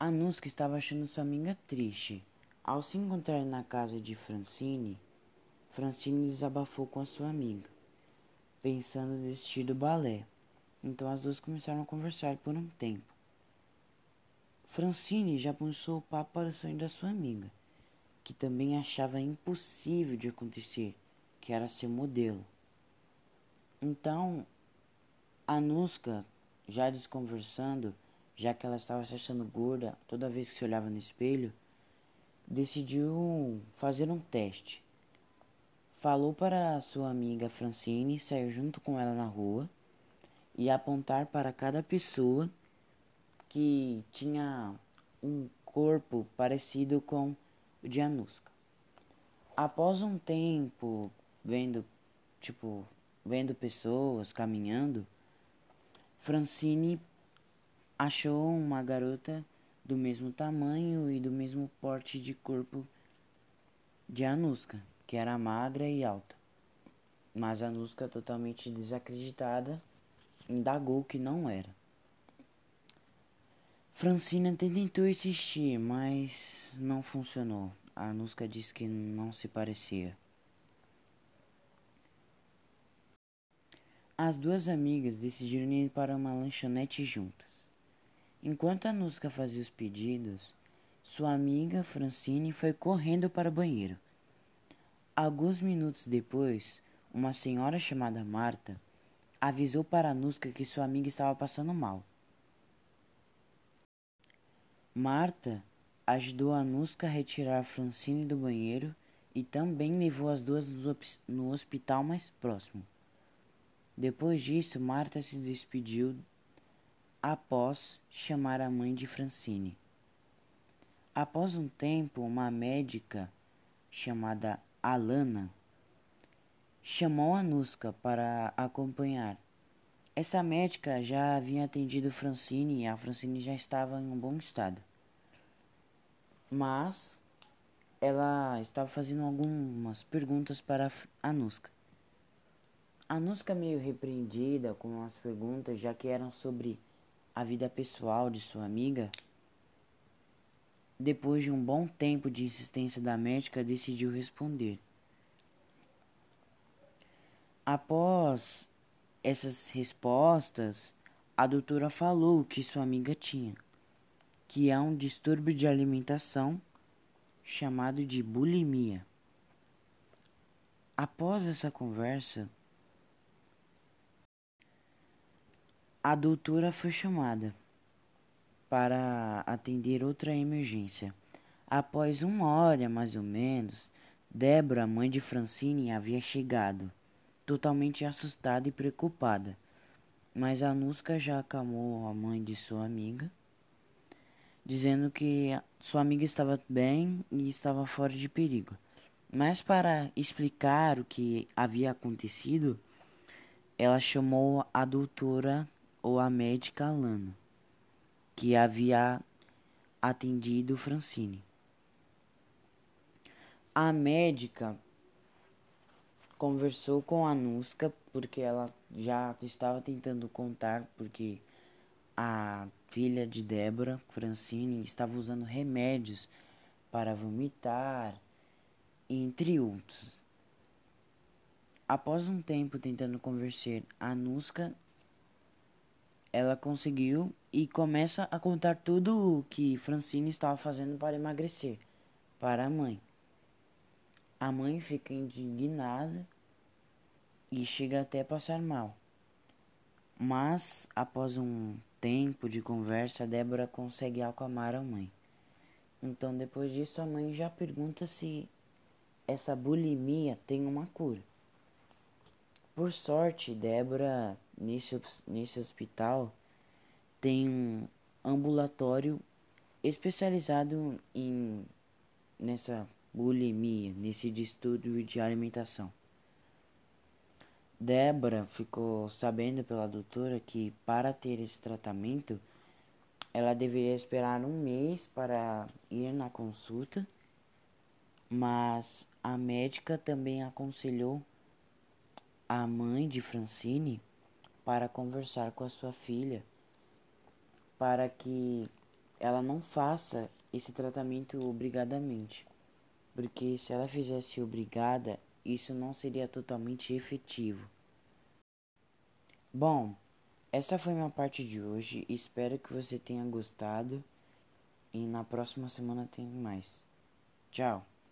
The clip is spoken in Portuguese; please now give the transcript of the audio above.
Anuska estava achando sua amiga triste. Ao se encontrar na casa de Francine, Francine desabafou com a sua amiga, pensando em desistir do balé. Então as duas começaram a conversar por um tempo. Francine já puxou o papo para o sonho da sua amiga, que também achava impossível de acontecer, que era ser modelo. Então, Anuska, já desconversando, já que ela estava se achando gorda toda vez que se olhava no espelho, decidiu fazer um teste. Falou para sua amiga Francine sair junto com ela na rua e apontar para cada pessoa que tinha um corpo parecido com o de Anuska. Após um tempo vendo, tipo, vendo pessoas caminhando, Francine achou uma garota do mesmo tamanho e do mesmo porte de corpo de Anuska, que era magra e alta. Mas Anuska, totalmente desacreditada, indagou que não era. Francine até tentou insistir, mas não funcionou. A Anuska disse que não se parecia. As duas amigas decidiram ir para uma lanchonete juntas. Enquanto a Nusca fazia os pedidos, sua amiga Francine foi correndo para o banheiro. Alguns minutos depois, uma senhora chamada Marta avisou para a Nusca que sua amiga estava passando mal. Marta ajudou a Nusca a retirar Francine do banheiro e também levou as duas no hospital mais próximo. Depois disso, Marta se despediu após chamar a mãe de Francine. Após um tempo, uma médica chamada Alana chamou a Nuska para acompanhar. Essa médica já havia atendido Francine e a Francine já estava em um bom estado. Mas ela estava fazendo algumas perguntas para a Nuska. A Nuska meio repreendida com as perguntas, já que eram sobre a vida pessoal de sua amiga, depois de um bom tempo de insistência da médica, decidiu responder. Após essas respostas, a doutora falou que sua amiga tinha, que é um distúrbio de alimentação chamado de bulimia. Após essa conversa, A doutora foi chamada para atender outra emergência. Após uma hora mais ou menos, Débora, mãe de Francine, havia chegado, totalmente assustada e preocupada. Mas a Nusca já acalmou a mãe de sua amiga, dizendo que sua amiga estava bem e estava fora de perigo. Mas para explicar o que havia acontecido, ela chamou a doutora ou a médica Alana, que havia atendido Francine. A médica conversou com a Nusca porque ela já estava tentando contar porque a filha de Débora, Francine, estava usando remédios para vomitar, entre outros. Após um tempo tentando convencer a Nusca ela conseguiu e começa a contar tudo o que Francine estava fazendo para emagrecer para a mãe. A mãe fica indignada e chega até a passar mal. Mas, após um tempo de conversa, Débora consegue acalmar a mãe. Então, depois disso, a mãe já pergunta se essa bulimia tem uma cura. Por sorte, Débora nesse, nesse hospital tem um ambulatório especializado em nessa bulimia, nesse distúrbio de alimentação. Débora ficou sabendo pela doutora que para ter esse tratamento ela deveria esperar um mês para ir na consulta, mas a médica também aconselhou a mãe de Francine para conversar com a sua filha, para que ela não faça esse tratamento obrigadamente. Porque se ela fizesse obrigada, isso não seria totalmente efetivo. Bom, essa foi minha parte de hoje. Espero que você tenha gostado. E na próxima semana tem mais. Tchau.